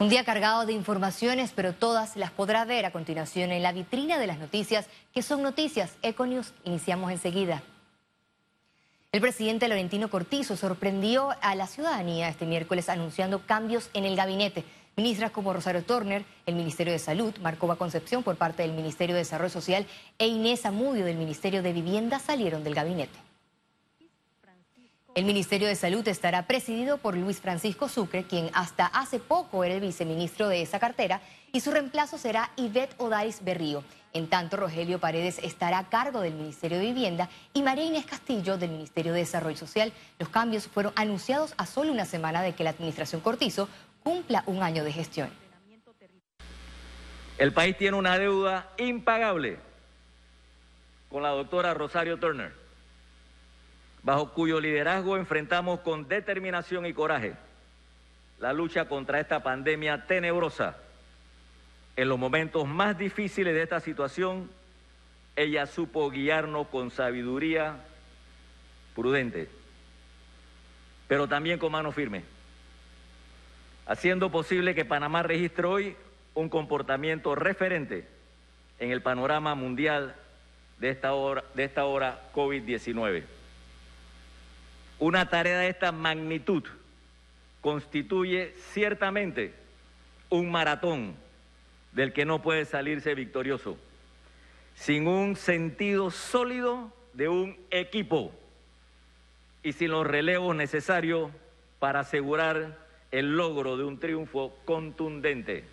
Un día cargado de informaciones, pero todas las podrá ver a continuación en la vitrina de las noticias, que son noticias Econews. Iniciamos enseguida. El presidente Laurentino Cortizo sorprendió a la ciudadanía este miércoles anunciando cambios en el gabinete. Ministras como Rosario Turner, el Ministerio de Salud, Marcova Concepción por parte del Ministerio de Desarrollo Social e Inés Amudio del Ministerio de Vivienda salieron del gabinete. El Ministerio de Salud estará presidido por Luis Francisco Sucre, quien hasta hace poco era el viceministro de esa cartera, y su reemplazo será Ivette Odaris Berrío. En tanto, Rogelio Paredes estará a cargo del Ministerio de Vivienda y María Inés Castillo del Ministerio de Desarrollo Social. Los cambios fueron anunciados a solo una semana de que la administración Cortizo cumpla un año de gestión. El país tiene una deuda impagable con la doctora Rosario Turner bajo cuyo liderazgo enfrentamos con determinación y coraje la lucha contra esta pandemia tenebrosa. En los momentos más difíciles de esta situación, ella supo guiarnos con sabiduría prudente, pero también con mano firme, haciendo posible que Panamá registre hoy un comportamiento referente en el panorama mundial de esta hora, de esta hora COVID-19. Una tarea de esta magnitud constituye ciertamente un maratón del que no puede salirse victorioso, sin un sentido sólido de un equipo y sin los relevos necesarios para asegurar el logro de un triunfo contundente.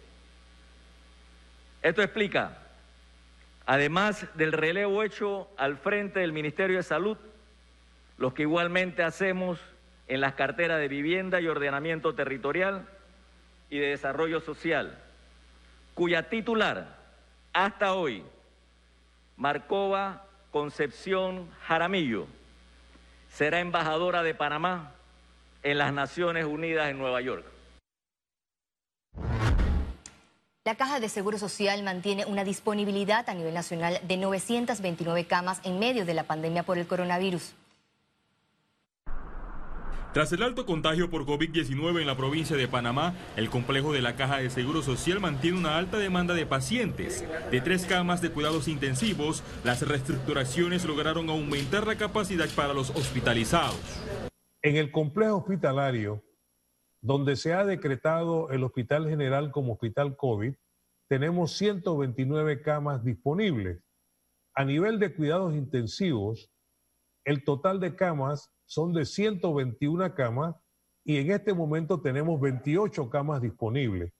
Esto explica, además del relevo hecho al frente del Ministerio de Salud, los que igualmente hacemos en las carteras de vivienda y ordenamiento territorial y de desarrollo social, cuya titular hasta hoy, Marcova Concepción Jaramillo, será embajadora de Panamá en las Naciones Unidas en Nueva York. La Caja de Seguro Social mantiene una disponibilidad a nivel nacional de 929 camas en medio de la pandemia por el coronavirus. Tras el alto contagio por COVID-19 en la provincia de Panamá, el complejo de la Caja de Seguro Social mantiene una alta demanda de pacientes. De tres camas de cuidados intensivos, las reestructuraciones lograron aumentar la capacidad para los hospitalizados. En el complejo hospitalario, donde se ha decretado el Hospital General como Hospital COVID, tenemos 129 camas disponibles. A nivel de cuidados intensivos, el total de camas son de 121 camas y en este momento tenemos 28 camas disponibles.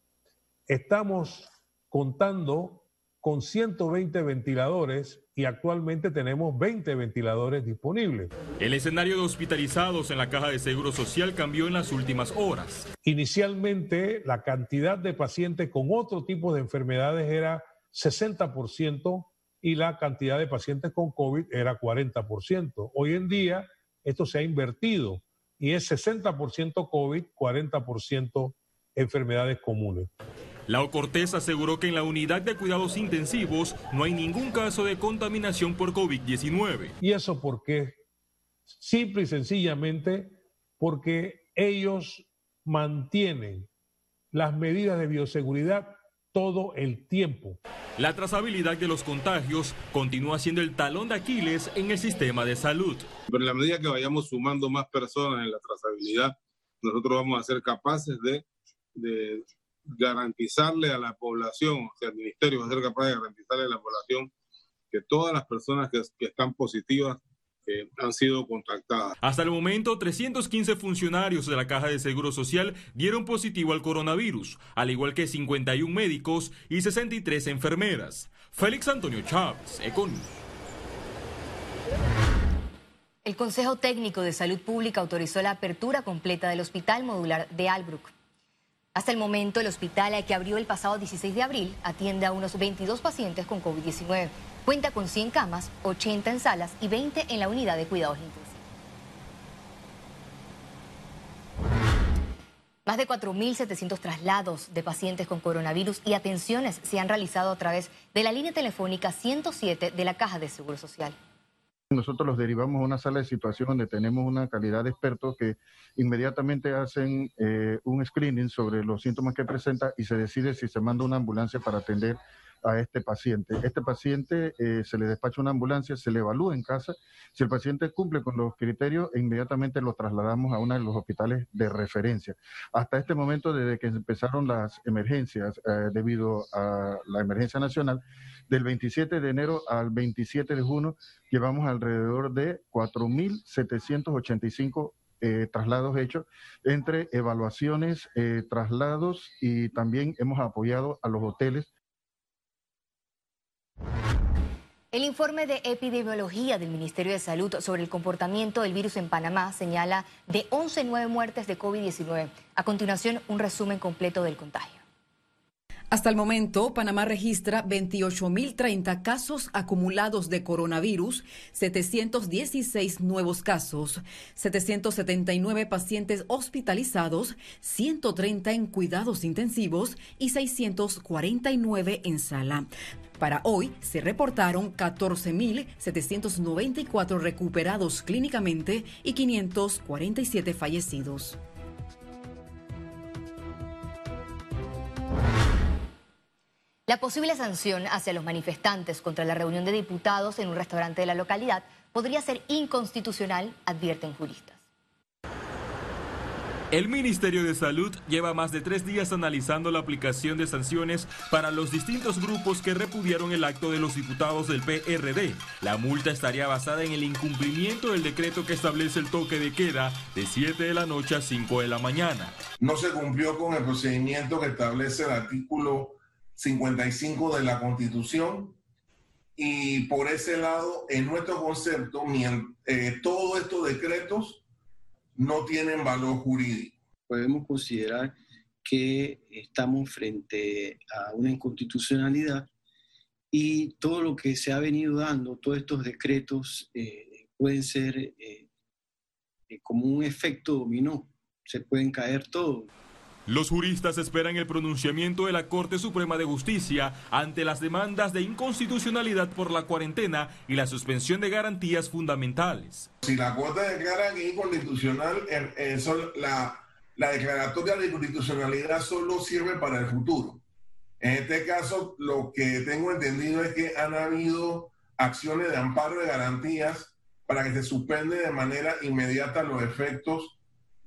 Estamos contando con 120 ventiladores y actualmente tenemos 20 ventiladores disponibles. El escenario de hospitalizados en la Caja de Seguro Social cambió en las últimas horas. Inicialmente la cantidad de pacientes con otro tipo de enfermedades era 60% y la cantidad de pacientes con COVID era 40%. Hoy en día esto se ha invertido y es 60% COVID, 40% enfermedades comunes. Lao Cortés aseguró que en la unidad de cuidados intensivos no hay ningún caso de contaminación por COVID-19. ¿Y eso por qué? Simple y sencillamente porque ellos mantienen las medidas de bioseguridad todo el tiempo. La trazabilidad de los contagios continúa siendo el talón de Aquiles en el sistema de salud. Pero en la medida que vayamos sumando más personas en la trazabilidad, nosotros vamos a ser capaces de, de garantizarle a la población, o sea, el ministerio va a ser capaz de garantizarle a la población que todas las personas que, que están positivas han sido contactadas. Hasta el momento, 315 funcionarios de la Caja de Seguro Social dieron positivo al coronavirus, al igual que 51 médicos y 63 enfermeras. Félix Antonio Chávez, Econ. El Consejo Técnico de Salud Pública autorizó la apertura completa del Hospital Modular de Albrook. Hasta el momento, el hospital que abrió el pasado 16 de abril atiende a unos 22 pacientes con COVID-19. Cuenta con 100 camas, 80 en salas y 20 en la unidad de cuidados intensivos. Más de 4.700 traslados de pacientes con coronavirus y atenciones se han realizado a través de la línea telefónica 107 de la Caja de Seguro Social. Nosotros los derivamos a una sala de situación donde tenemos una calidad de expertos que inmediatamente hacen eh, un screening sobre los síntomas que presenta y se decide si se manda una ambulancia para atender a este paciente. Este paciente eh, se le despacha una ambulancia, se le evalúa en casa. Si el paciente cumple con los criterios, inmediatamente lo trasladamos a uno de los hospitales de referencia. Hasta este momento, desde que empezaron las emergencias eh, debido a la emergencia nacional, del 27 de enero al 27 de junio, llevamos alrededor de 4.785 eh, traslados hechos entre evaluaciones, traslados y también hemos apoyado a los hoteles el informe de epidemiología del Ministerio de Salud sobre el comportamiento del virus en Panamá señala de 11 nueve muertes de COVID-19. A continuación, un resumen completo del contagio. Hasta el momento, Panamá registra 28.030 casos acumulados de coronavirus, 716 nuevos casos, 779 pacientes hospitalizados, 130 en cuidados intensivos y 649 en sala. Para hoy se reportaron 14.794 recuperados clínicamente y 547 fallecidos. La posible sanción hacia los manifestantes contra la reunión de diputados en un restaurante de la localidad podría ser inconstitucional, advierten juristas. El Ministerio de Salud lleva más de tres días analizando la aplicación de sanciones para los distintos grupos que repudiaron el acto de los diputados del PRD. La multa estaría basada en el incumplimiento del decreto que establece el toque de queda de 7 de la noche a 5 de la mañana. No se cumplió con el procedimiento que establece el artículo 55 de la Constitución. Y por ese lado, en nuestro concepto, eh, todos estos decretos no tienen valor jurídico. Podemos considerar que estamos frente a una inconstitucionalidad y todo lo que se ha venido dando, todos estos decretos eh, pueden ser eh, como un efecto dominó, se pueden caer todos. Los juristas esperan el pronunciamiento de la Corte Suprema de Justicia ante las demandas de inconstitucionalidad por la cuarentena y la suspensión de garantías fundamentales. Si la Corte declara inconstitucional, eh, eh, la, la declaratoria de inconstitucionalidad solo sirve para el futuro. En este caso, lo que tengo entendido es que han habido acciones de amparo de garantías para que se suspende de manera inmediata los efectos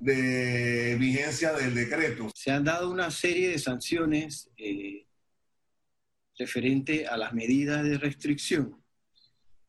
de vigencia del decreto. Se han dado una serie de sanciones eh, referente a las medidas de restricción.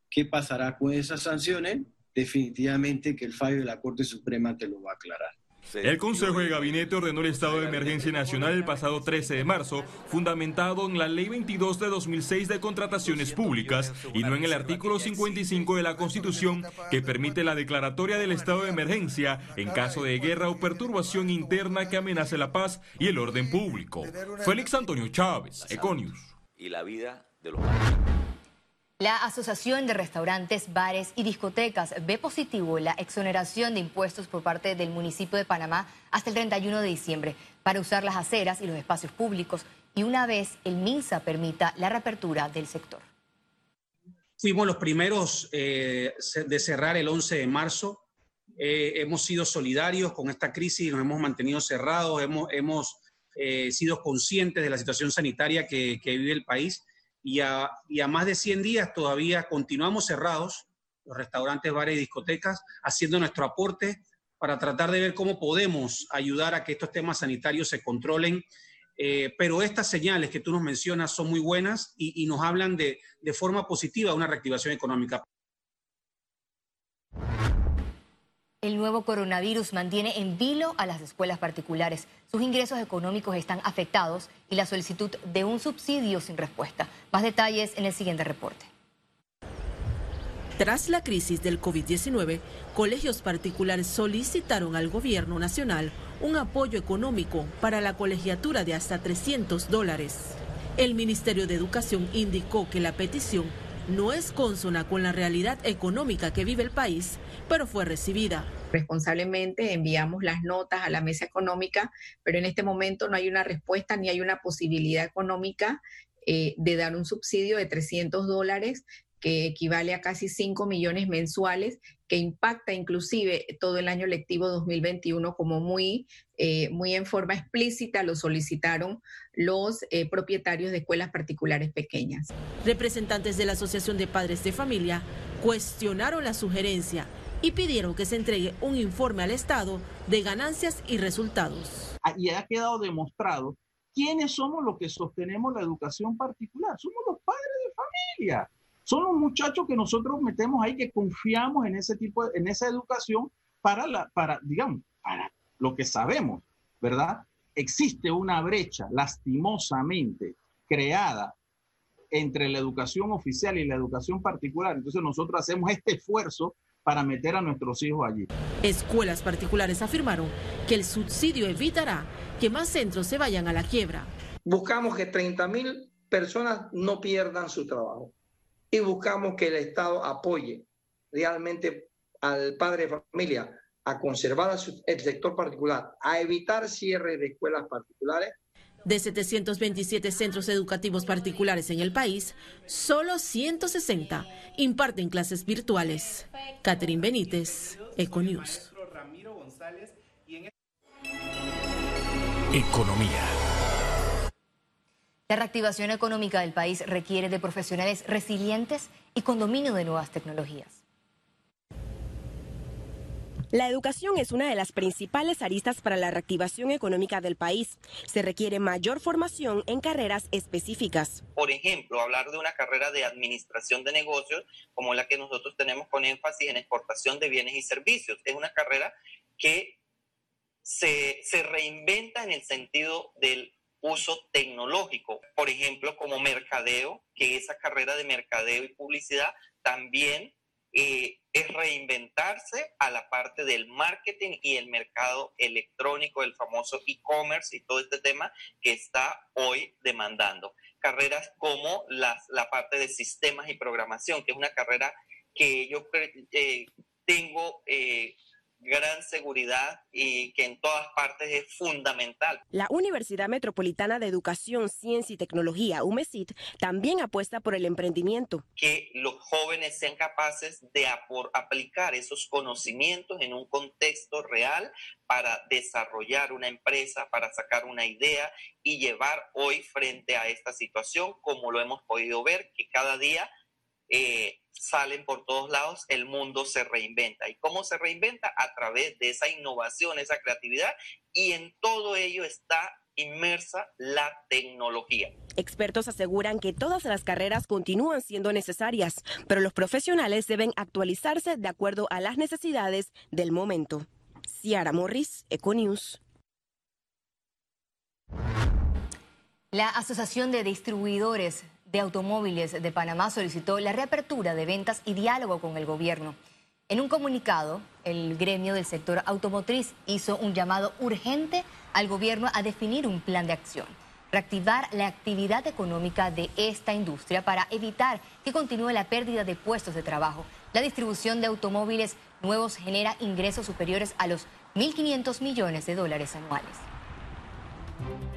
¿Qué pasará con esas sanciones? Definitivamente que el fallo de la Corte Suprema te lo va a aclarar. El Consejo de Gabinete ordenó el estado de emergencia nacional el pasado 13 de marzo, fundamentado en la Ley 22 de 2006 de contrataciones públicas y no en el artículo 55 de la Constitución que permite la declaratoria del estado de emergencia en caso de guerra o perturbación interna que amenace la paz y el orden público. Félix Antonio Chávez, Econius. Y la vida de los la Asociación de Restaurantes, Bares y Discotecas ve positivo la exoneración de impuestos por parte del municipio de Panamá hasta el 31 de diciembre para usar las aceras y los espacios públicos y una vez el MINSA permita la reapertura del sector. Fuimos los primeros eh, de cerrar el 11 de marzo. Eh, hemos sido solidarios con esta crisis, nos hemos mantenido cerrados, hemos, eh, sido conscientes de la situación sanitaria que vive el país y a, más de 100 días todavía continuamos cerrados, los restaurantes, bares y discotecas, haciendo nuestro aporte para tratar de ver cómo podemos ayudar a que estos temas sanitarios se controlen. Eh, pero estas señales que tú nos mencionas son muy buenas y, y nos hablan de, de forma positiva de una reactivación económica. El nuevo coronavirus mantiene en vilo a las escuelas particulares. Sus ingresos económicos están afectados y la solicitud de un subsidio sin respuesta. Más detalles en el siguiente reporte. Tras la crisis del COVID-19, colegios particulares solicitaron al gobierno nacional un apoyo económico para la colegiatura de hasta 300 dólares. El Ministerio de Educación indicó que la petición no es consona con la realidad económica que vive el país, pero fue recibida. Responsablemente enviamos las notas a la mesa económica, pero en este momento no hay una respuesta ni hay una posibilidad económica eh, de dar un subsidio de 300 dólares que equivale a casi 5 millones mensuales, que impacta inclusive todo el año lectivo 2021 como muy, eh, muy en forma explícita lo solicitaron los eh, propietarios de escuelas particulares pequeñas. Representantes de la Asociación de Padres de Familia cuestionaron la sugerencia y pidieron que se entregue un informe al Estado de ganancias y resultados. Ah, y ha quedado demostrado quiénes somos los que sostenemos la educación particular. Somos los padres de familia. Son los muchachos que nosotros metemos ahí, que confiamos en ese tipo, de, en esa educación para, la, para, digamos, para lo que sabemos, ¿verdad? Existe una brecha lastimosamente creada entre la educación oficial y la educación particular. Entonces nosotros hacemos este esfuerzo para meter a nuestros hijos allí. Escuelas particulares afirmaron que el subsidio evitará que más centros se vayan a la quiebra. Buscamos que 30 mil personas no pierdan su trabajo y buscamos que el Estado apoye realmente al padre de familia a conservar el sector particular, a evitar cierre de escuelas particulares de 727 centros educativos particulares en el país, solo 160 imparten clases virtuales. Catherine Benítez, Econews. Economía. La reactivación económica del país requiere de profesionales resilientes y con dominio de nuevas tecnologías. La educación es una de las principales aristas para la reactivación económica del país. Se requiere mayor formación en carreras específicas. Por ejemplo, hablar de una carrera de administración de negocios como la que nosotros tenemos con énfasis en exportación de bienes y servicios. Es una carrera que se, se reinventa en el sentido del uso tecnológico. Por ejemplo, como mercadeo, que esa carrera de mercadeo y publicidad también eh, es reinventarse a la parte del marketing y el mercado electrónico, el famoso e-commerce y todo este tema que está hoy demandando. Carreras como las, la parte de sistemas y programación, que es una carrera que yo eh, tengo eh, gran seguridad y que en todas partes es fundamental. La Universidad Metropolitana de Educación, Ciencia y Tecnología, UMESIT, también apuesta por el emprendimiento. Que los jóvenes sean capaces de aplicar esos conocimientos en un contexto real para desarrollar una empresa, para sacar una idea y llevar hoy frente a esta situación, como lo hemos podido ver, que cada día eh, salen por todos lados, el mundo se reinventa. ¿Y cómo se reinventa? A través de esa innovación, esa creatividad, y en todo ello está inmersa la tecnología. Expertos aseguran que todas las carreras continúan siendo necesarias, pero los profesionales deben actualizarse de acuerdo a las necesidades del momento. Ciara Morris, Econews. La Asociación de Distribuidores de Automóviles de Panamá solicitó la reapertura de ventas y diálogo con el gobierno. En un comunicado, el gremio del sector automotriz hizo un llamado urgente al gobierno a definir un plan de acción, reactivar la actividad económica de esta industria para evitar que continúe la pérdida de puestos de trabajo. La distribución de automóviles nuevos genera ingresos superiores a los 1.500 millones de dólares anuales.